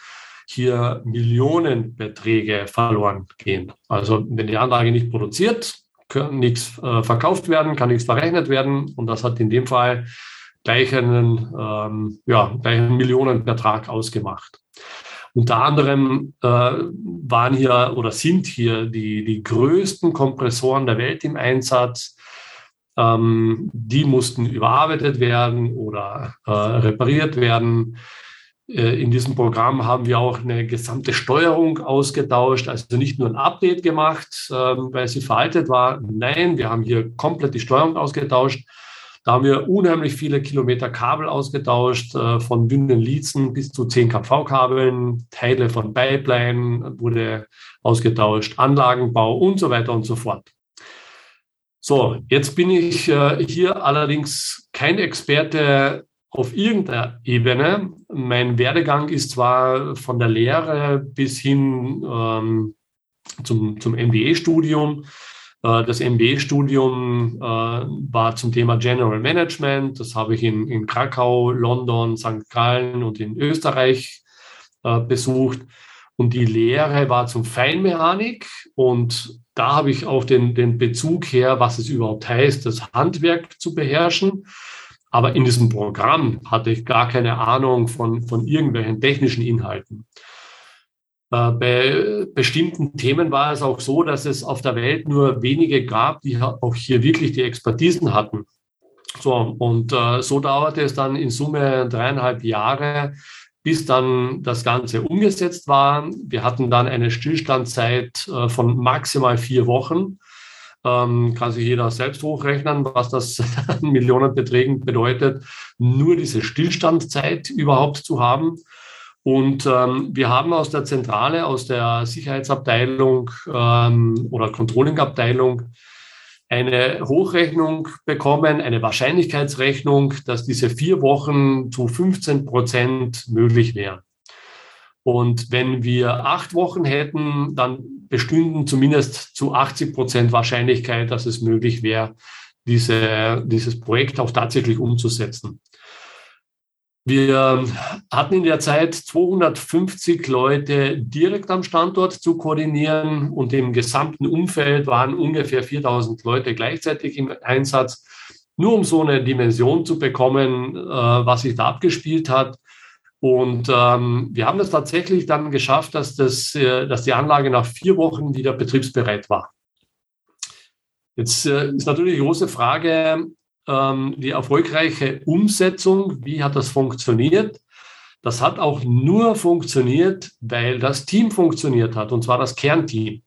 hier Millionenbeträge verloren gehen. Also wenn die Anlage nicht produziert, kann nichts äh, verkauft werden, kann nichts verrechnet werden. Und das hat in dem Fall gleich einen, ähm, ja, gleich einen Millionenbetrag ausgemacht. Unter anderem äh, waren hier oder sind hier die, die größten Kompressoren der Welt im Einsatz. Ähm, die mussten überarbeitet werden oder äh, repariert werden. Äh, in diesem Programm haben wir auch eine gesamte Steuerung ausgetauscht, also nicht nur ein Update gemacht, ähm, weil sie veraltet war. Nein, wir haben hier komplett die Steuerung ausgetauscht. Da haben wir unheimlich viele Kilometer Kabel ausgetauscht, äh, von dünnen Liezen bis zu 10 kV-Kabeln, Teile von Pipeline wurde ausgetauscht, Anlagenbau und so weiter und so fort. So, jetzt bin ich äh, hier allerdings kein Experte auf irgendeiner Ebene. Mein Werdegang ist zwar von der Lehre bis hin ähm, zum, zum MBA-Studium. Äh, das MBA-Studium äh, war zum Thema General Management. Das habe ich in, in Krakau, London, St. Gallen und in Österreich äh, besucht. Und die Lehre war zum Feinmechanik. Und da habe ich auch den, den Bezug her, was es überhaupt heißt, das Handwerk zu beherrschen. Aber in diesem Programm hatte ich gar keine Ahnung von, von irgendwelchen technischen Inhalten. Äh, bei bestimmten Themen war es auch so, dass es auf der Welt nur wenige gab, die auch hier wirklich die Expertisen hatten. So, und äh, so dauerte es dann in Summe dreieinhalb Jahre, bis dann das Ganze umgesetzt war. Wir hatten dann eine Stillstandzeit äh, von maximal vier Wochen. Ähm, kann sich jeder selbst hochrechnen, was das (laughs) an Millionenbeträgen bedeutet, nur diese Stillstandzeit überhaupt zu haben. Und ähm, wir haben aus der Zentrale, aus der Sicherheitsabteilung ähm, oder Controllingabteilung eine Hochrechnung bekommen, eine Wahrscheinlichkeitsrechnung, dass diese vier Wochen zu 15 Prozent möglich wären. Und wenn wir acht Wochen hätten, dann bestünden zumindest zu 80 Prozent Wahrscheinlichkeit, dass es möglich wäre, diese, dieses Projekt auch tatsächlich umzusetzen. Wir hatten in der Zeit 250 Leute direkt am Standort zu koordinieren und im gesamten Umfeld waren ungefähr 4000 Leute gleichzeitig im Einsatz. Nur um so eine Dimension zu bekommen, äh, was sich da abgespielt hat. Und ähm, wir haben es tatsächlich dann geschafft, dass, das, äh, dass die Anlage nach vier Wochen wieder betriebsbereit war. Jetzt äh, ist natürlich die große Frage, ähm, die erfolgreiche Umsetzung, wie hat das funktioniert? Das hat auch nur funktioniert, weil das Team funktioniert hat, und zwar das Kernteam.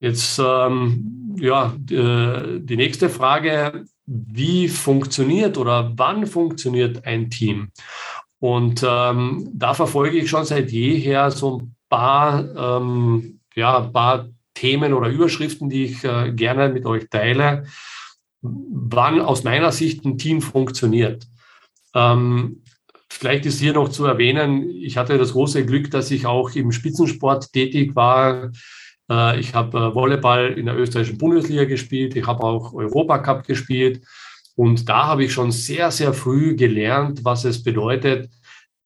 Jetzt, ähm, ja, die, die nächste Frage, wie funktioniert oder wann funktioniert ein Team? Und ähm, da verfolge ich schon seit jeher so ein paar, ähm, ja, paar Themen oder Überschriften, die ich äh, gerne mit euch teile, wann aus meiner Sicht ein Team funktioniert. Ähm, vielleicht ist hier noch zu erwähnen, ich hatte das große Glück, dass ich auch im Spitzensport tätig war. Äh, ich habe äh, Volleyball in der österreichischen Bundesliga gespielt, ich habe auch Europacup gespielt. Und da habe ich schon sehr, sehr früh gelernt, was es bedeutet,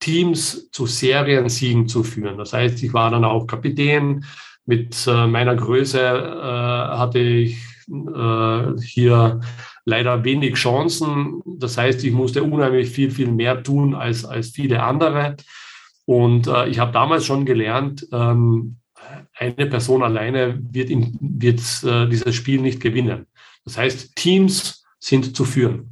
Teams zu Seriensiegen zu führen. Das heißt, ich war dann auch Kapitän. Mit äh, meiner Größe äh, hatte ich äh, hier leider wenig Chancen. Das heißt, ich musste unheimlich viel, viel mehr tun als, als viele andere. Und äh, ich habe damals schon gelernt, ähm, eine Person alleine wird, in, wird äh, dieses Spiel nicht gewinnen. Das heißt, Teams sind zu führen.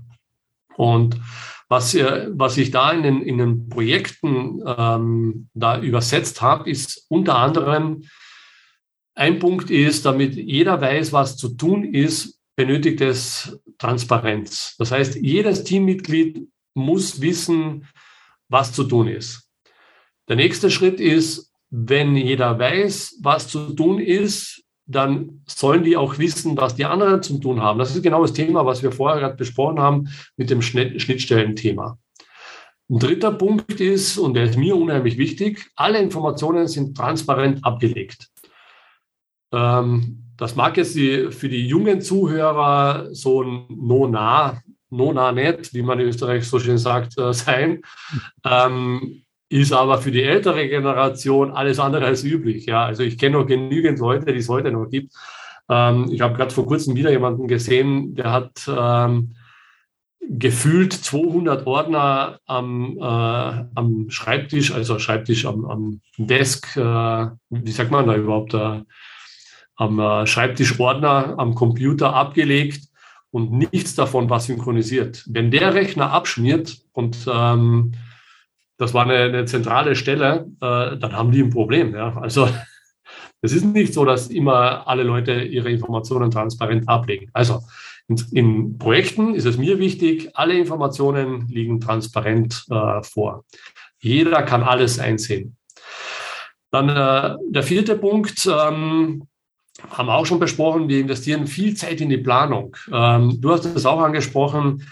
Und was, äh, was ich da in den, in den Projekten ähm, da übersetzt habe, ist unter anderem, ein Punkt ist, damit jeder weiß, was zu tun ist, benötigt es Transparenz. Das heißt, jedes Teammitglied muss wissen, was zu tun ist. Der nächste Schritt ist, wenn jeder weiß, was zu tun ist, dann sollen die auch wissen, was die anderen zu tun haben. Das ist genau das Thema, was wir vorher gerade besprochen haben mit dem Schnittstellenthema. Ein dritter Punkt ist, und der ist mir unheimlich wichtig, alle Informationen sind transparent abgelegt. Ähm, das mag jetzt für die jungen Zuhörer so ein No-Nah, No-Nah nicht, wie man in Österreich so schön sagt, äh, (laughs) sein. Ist aber für die ältere Generation alles andere als üblich. Ja, also ich kenne noch genügend Leute, die es heute noch gibt. Ähm, ich habe gerade vor kurzem wieder jemanden gesehen, der hat ähm, gefühlt 200 Ordner am, äh, am Schreibtisch, also Schreibtisch am, am Desk, äh, wie sagt man da überhaupt, äh, am äh, Schreibtischordner am Computer abgelegt und nichts davon war synchronisiert. Wenn der Rechner abschmiert und ähm, das war eine, eine zentrale Stelle, äh, dann haben die ein Problem. Ja? Also (laughs) es ist nicht so, dass immer alle Leute ihre Informationen transparent ablegen. Also in, in Projekten ist es mir wichtig, alle Informationen liegen transparent äh, vor. Jeder kann alles einsehen. Dann äh, der vierte Punkt, ähm, haben wir auch schon besprochen, wir investieren viel Zeit in die Planung. Ähm, du hast es auch angesprochen,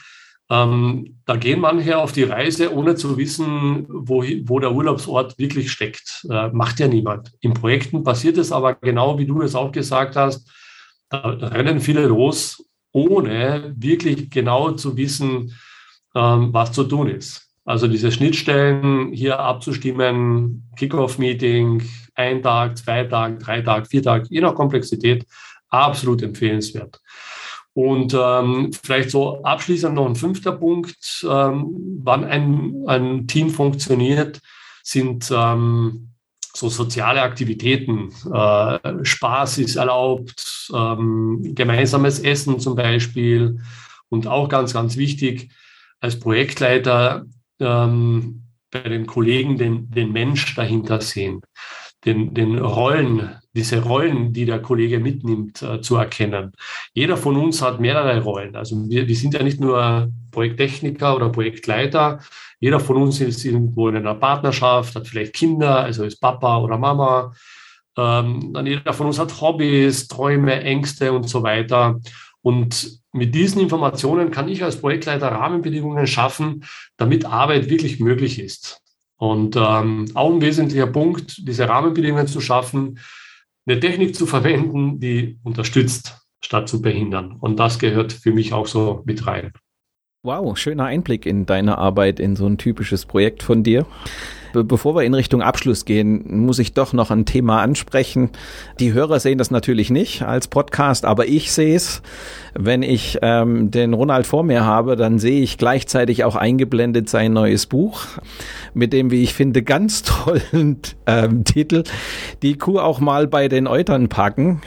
ähm, da gehen manche auf die Reise, ohne zu wissen, wo, wo der Urlaubsort wirklich steckt. Äh, macht ja niemand. In Projekten passiert es aber genau, wie du es auch gesagt hast. Da rennen viele los, ohne wirklich genau zu wissen, ähm, was zu tun ist. Also diese Schnittstellen hier abzustimmen, Kickoff-Meeting, ein Tag, zwei Tage, drei Tage, vier Tage, je nach Komplexität, absolut empfehlenswert. Und ähm, vielleicht so abschließend noch ein fünfter Punkt, ähm, wann ein, ein Team funktioniert, sind ähm, so soziale Aktivitäten. Äh, Spaß ist erlaubt, ähm, gemeinsames Essen zum Beispiel. Und auch ganz, ganz wichtig, als Projektleiter ähm, bei den Kollegen den, den Mensch dahinter sehen den, den Rollen, diese Rollen, die der Kollege mitnimmt, äh, zu erkennen. Jeder von uns hat mehrere Rollen. Also wir, wir sind ja nicht nur Projekttechniker oder Projektleiter. Jeder von uns ist irgendwo in einer Partnerschaft, hat vielleicht Kinder, also ist Papa oder Mama. Ähm, dann jeder von uns hat Hobbys, Träume, Ängste und so weiter. Und mit diesen Informationen kann ich als Projektleiter Rahmenbedingungen schaffen, damit Arbeit wirklich möglich ist. Und ähm, auch ein wesentlicher Punkt, diese Rahmenbedingungen zu schaffen, eine Technik zu verwenden, die unterstützt, statt zu behindern. Und das gehört für mich auch so mit rein. Wow, schöner Einblick in deine Arbeit in so ein typisches Projekt von dir. Be bevor wir in Richtung Abschluss gehen, muss ich doch noch ein Thema ansprechen. Die Hörer sehen das natürlich nicht als Podcast, aber ich sehe es. Wenn ich ähm, den Ronald vor mir habe, dann sehe ich gleichzeitig auch eingeblendet sein neues Buch mit dem, wie ich finde, ganz (laughs) tollen ähm, Titel, die Kuh auch mal bei den Eutern packen.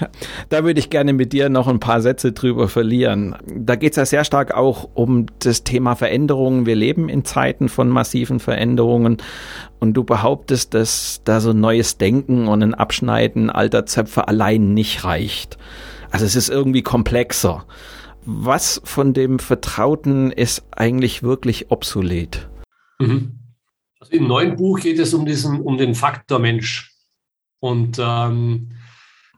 Da würde ich gerne mit dir noch ein paar Sätze drüber verlieren. Da geht es ja sehr stark auch um das Thema Veränderungen. Wir leben in Zeiten von massiven Veränderungen und du behauptest, dass da so neues Denken und ein Abschneiden alter Zöpfe allein nicht reicht. Also es ist irgendwie komplexer. Was von dem Vertrauten ist eigentlich wirklich obsolet? Mhm. Also Im neuen Buch geht es um, diesen, um den Faktor Mensch. Und ähm,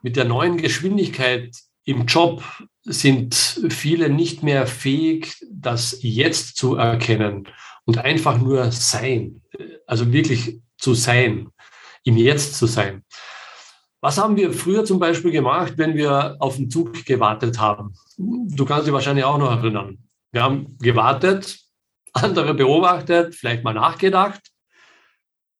mit der neuen Geschwindigkeit im Job sind viele nicht mehr fähig, das jetzt zu erkennen und einfach nur sein, also wirklich zu sein, im Jetzt zu sein. Was haben wir früher zum Beispiel gemacht, wenn wir auf den Zug gewartet haben? Du kannst dich wahrscheinlich auch noch erinnern. Wir haben gewartet, andere beobachtet, vielleicht mal nachgedacht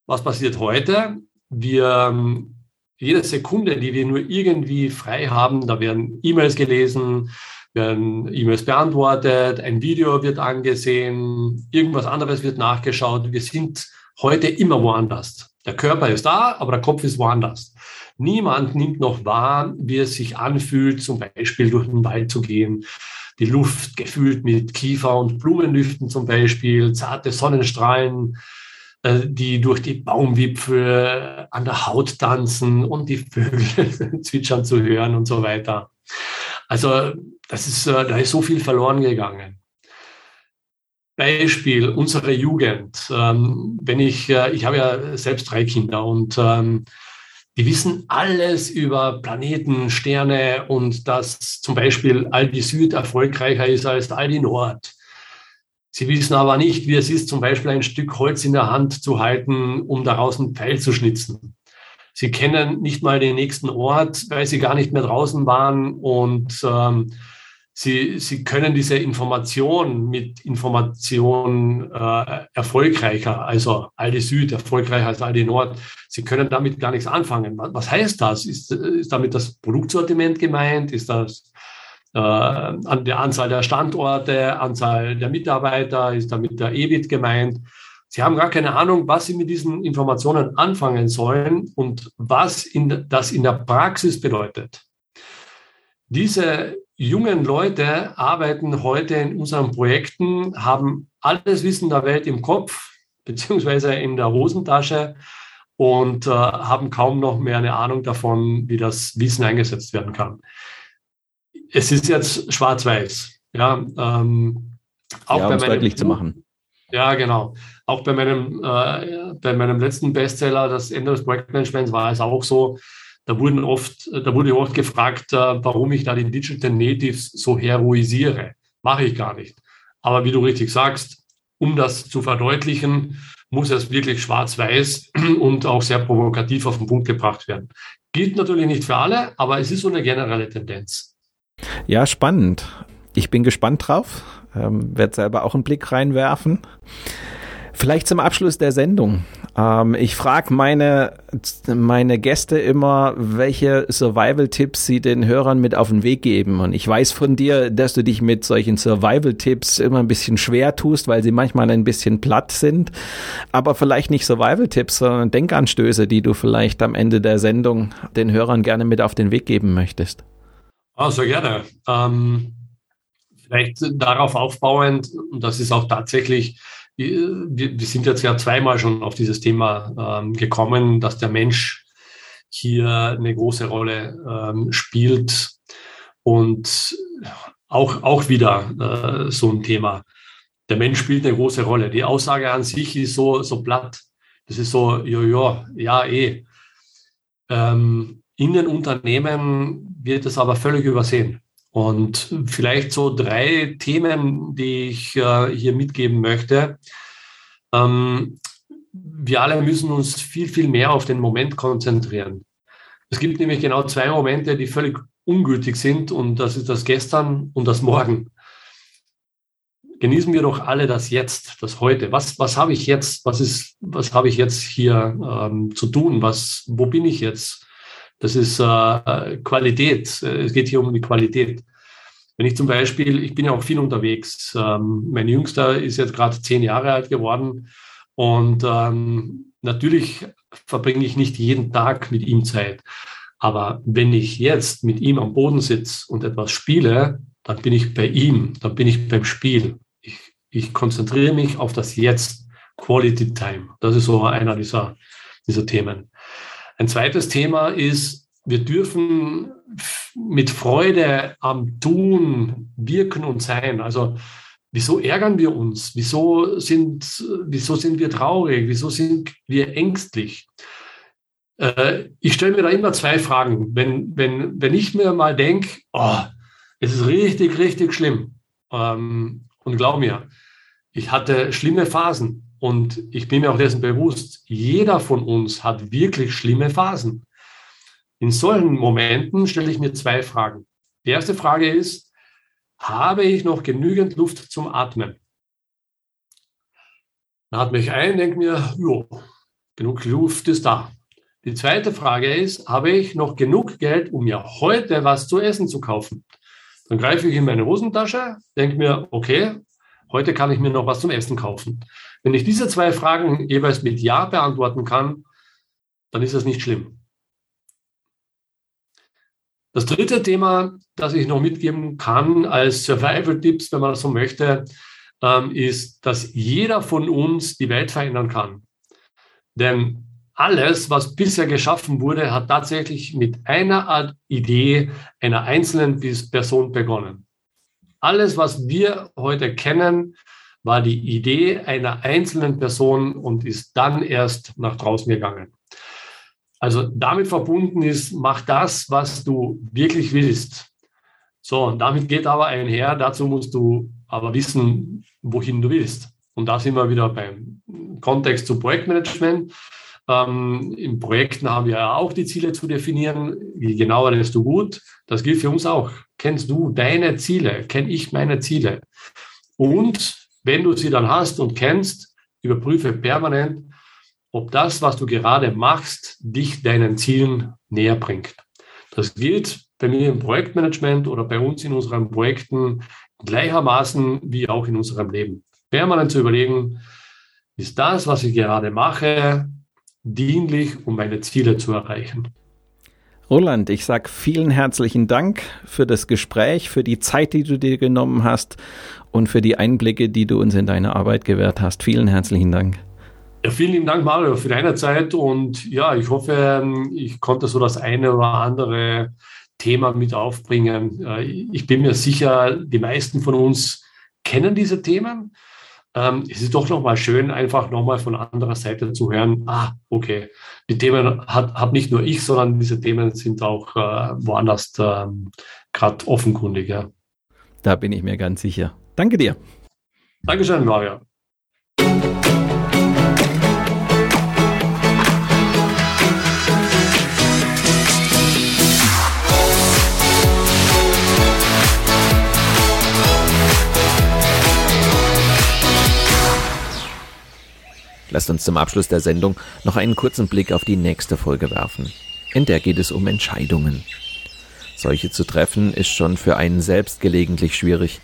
was passiert heute? Wir, ähm, jede Sekunde, die wir nur irgendwie frei haben, da werden E-Mails gelesen, werden E-Mails beantwortet, ein Video wird angesehen, irgendwas anderes wird nachgeschaut. Wir sind heute immer woanders. Der Körper ist da, aber der Kopf ist woanders. Niemand nimmt noch wahr, wie es sich anfühlt, zum Beispiel durch den Wald zu gehen, die Luft gefüllt mit Kiefer- und Blumenlüften zum Beispiel, zarte Sonnenstrahlen, äh, die durch die Baumwipfel an der Haut tanzen und die Vögel (laughs) zwitschern zu hören und so weiter. Also das ist, äh, da ist so viel verloren gegangen. Beispiel, unsere Jugend. Ähm, wenn ich, äh, ich habe ja selbst drei Kinder und ähm, die wissen alles über Planeten, Sterne und dass zum Beispiel Aldi Süd erfolgreicher ist als Aldi Nord. Sie wissen aber nicht, wie es ist, zum Beispiel ein Stück Holz in der Hand zu halten, um daraus einen Pfeil zu schnitzen. Sie kennen nicht mal den nächsten Ort, weil sie gar nicht mehr draußen waren und ähm, sie, sie können diese Information mit Information äh, erfolgreicher, also Aldi Süd erfolgreicher als Aldi Nord. Sie können damit gar nichts anfangen. Was heißt das? Ist, ist damit das Produktsortiment gemeint? Ist das äh, an der Anzahl der Standorte, Anzahl der Mitarbeiter, ist damit der EBIT gemeint. Sie haben gar keine Ahnung, was Sie mit diesen Informationen anfangen sollen und was in, das in der Praxis bedeutet. Diese jungen Leute arbeiten heute in unseren Projekten, haben alles Wissen der Welt im Kopf (laughs) beziehungsweise in der Hosentasche und äh, haben kaum noch mehr eine Ahnung davon, wie das Wissen eingesetzt werden kann es ist jetzt schwarz-weiß. Ja, ähm, auch ja, um es deutlich zu machen. Ja, genau. Auch bei meinem, äh, bei meinem letzten Bestseller, das Ende des Projektmanagements, war es auch so. Da wurden oft, da wurde oft gefragt, äh, warum ich da die Digital Natives so heroisiere. Mache ich gar nicht. Aber wie du richtig sagst, um das zu verdeutlichen, muss es wirklich schwarz-weiß (clears throat) und auch sehr provokativ auf den Punkt gebracht werden. Gilt natürlich nicht für alle, aber es ist so eine generelle Tendenz. Ja, spannend. Ich bin gespannt drauf. Ähm, Werde selber auch einen Blick reinwerfen. Vielleicht zum Abschluss der Sendung. Ähm, ich frage meine, meine Gäste immer, welche Survival-Tipps sie den Hörern mit auf den Weg geben. Und ich weiß von dir, dass du dich mit solchen Survival-Tipps immer ein bisschen schwer tust, weil sie manchmal ein bisschen platt sind. Aber vielleicht nicht Survival-Tipps, sondern Denkanstöße, die du vielleicht am Ende der Sendung den Hörern gerne mit auf den Weg geben möchtest. Ah, sehr gerne. Ähm, vielleicht darauf aufbauend, und das ist auch tatsächlich, wir, wir sind jetzt ja zweimal schon auf dieses Thema ähm, gekommen, dass der Mensch hier eine große Rolle ähm, spielt und auch, auch wieder äh, so ein Thema. Der Mensch spielt eine große Rolle. Die Aussage an sich ist so, so platt. Das ist so, ja, ja, ja, eh. Ähm, in den Unternehmen wird es aber völlig übersehen. Und vielleicht so drei Themen, die ich äh, hier mitgeben möchte. Ähm, wir alle müssen uns viel, viel mehr auf den Moment konzentrieren. Es gibt nämlich genau zwei Momente, die völlig ungültig sind und das ist das Gestern und das Morgen. genießen wir doch alle das Jetzt, das Heute. Was, was habe ich jetzt? Was was habe ich jetzt hier ähm, zu tun? Was, wo bin ich jetzt? Das ist äh, Qualität. Es geht hier um die Qualität. Wenn ich zum Beispiel, ich bin ja auch viel unterwegs. Ähm, mein Jüngster ist jetzt gerade zehn Jahre alt geworden und ähm, natürlich verbringe ich nicht jeden Tag mit ihm Zeit. Aber wenn ich jetzt mit ihm am Boden sitze und etwas spiele, dann bin ich bei ihm, dann bin ich beim Spiel. Ich, ich konzentriere mich auf das Jetzt, Quality Time. Das ist so einer dieser, dieser Themen. Ein zweites Thema ist, wir dürfen mit Freude am Tun wirken und sein. Also wieso ärgern wir uns? Wieso sind, wieso sind wir traurig? Wieso sind wir ängstlich? Äh, ich stelle mir da immer zwei Fragen. Wenn, wenn, wenn ich mir mal denke, oh, es ist richtig, richtig schlimm. Ähm, und glaub mir, ich hatte schlimme Phasen und ich bin mir auch dessen bewusst, jeder von uns hat wirklich schlimme Phasen. In solchen Momenten stelle ich mir zwei Fragen. Die erste Frage ist, habe ich noch genügend Luft zum Atmen? Dann atme ich ein, denke mir, jo, genug Luft ist da. Die zweite Frage ist, habe ich noch genug Geld, um mir heute was zu essen zu kaufen? Dann greife ich in meine Hosentasche, denke mir, okay, heute kann ich mir noch was zum Essen kaufen. Wenn ich diese zwei Fragen jeweils mit Ja beantworten kann, dann ist das nicht schlimm. Das dritte Thema, das ich noch mitgeben kann als Survival-Tipps, wenn man das so möchte, ähm, ist, dass jeder von uns die Welt verändern kann. Denn alles, was bisher geschaffen wurde, hat tatsächlich mit einer Art Idee einer einzelnen Person begonnen. Alles, was wir heute kennen, war die Idee einer einzelnen Person und ist dann erst nach draußen gegangen. Also damit verbunden ist, mach das, was du wirklich willst. So, damit geht aber einher, dazu musst du aber wissen, wohin du willst. Und da sind wir wieder beim Kontext zu Projektmanagement. Ähm, in Projekten haben wir ja auch die Ziele zu definieren. Je genauer, desto gut. Das gilt für uns auch. Kennst du deine Ziele? Kenn ich meine Ziele? Und wenn du sie dann hast und kennst, überprüfe permanent, ob das, was du gerade machst, dich deinen Zielen näher bringt. Das gilt bei mir im Projektmanagement oder bei uns in unseren Projekten gleichermaßen wie auch in unserem Leben. Permanent zu überlegen, ist das, was ich gerade mache, dienlich, um meine Ziele zu erreichen. Roland, ich sage vielen herzlichen Dank für das Gespräch, für die Zeit, die du dir genommen hast und für die Einblicke, die du uns in deine Arbeit gewährt hast. Vielen herzlichen Dank. Ja, vielen lieben Dank, Mario, für deine Zeit und ja, ich hoffe, ich konnte so das eine oder andere Thema mit aufbringen. Äh, ich bin mir sicher, die meisten von uns kennen diese Themen ähm, es ist doch nochmal schön, einfach nochmal von anderer Seite zu hören, ah, okay, die Themen hat, hat nicht nur ich, sondern diese Themen sind auch äh, woanders äh, gerade offenkundig. Ja. Da bin ich mir ganz sicher. Danke dir. Dankeschön, Mario. Lasst uns zum Abschluss der Sendung noch einen kurzen Blick auf die nächste Folge werfen. In der geht es um Entscheidungen. Solche zu treffen ist schon für einen selbst gelegentlich schwierig.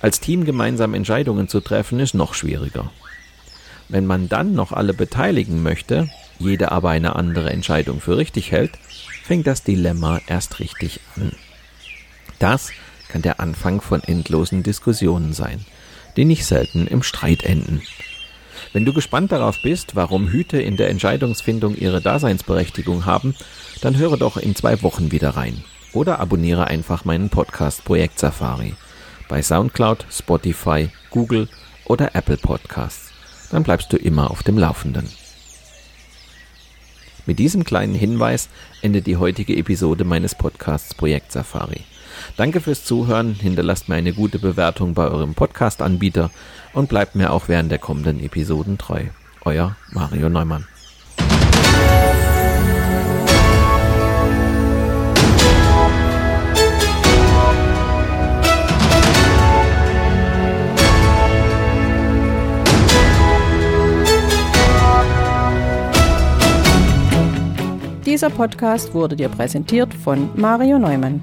Als Team gemeinsam Entscheidungen zu treffen ist noch schwieriger. Wenn man dann noch alle beteiligen möchte, jeder aber eine andere Entscheidung für richtig hält, fängt das Dilemma erst richtig an. Das kann der Anfang von endlosen Diskussionen sein, die nicht selten im Streit enden. Wenn du gespannt darauf bist, warum Hüte in der Entscheidungsfindung ihre Daseinsberechtigung haben, dann höre doch in zwei Wochen wieder rein. Oder abonniere einfach meinen Podcast Projekt Safari bei SoundCloud, Spotify, Google oder Apple Podcasts. Dann bleibst du immer auf dem Laufenden. Mit diesem kleinen Hinweis endet die heutige Episode meines Podcasts Projekt Safari. Danke fürs Zuhören, hinterlasst mir eine gute Bewertung bei eurem Podcast-Anbieter und bleibt mir auch während der kommenden Episoden treu. Euer Mario Neumann. Dieser Podcast wurde dir präsentiert von Mario Neumann.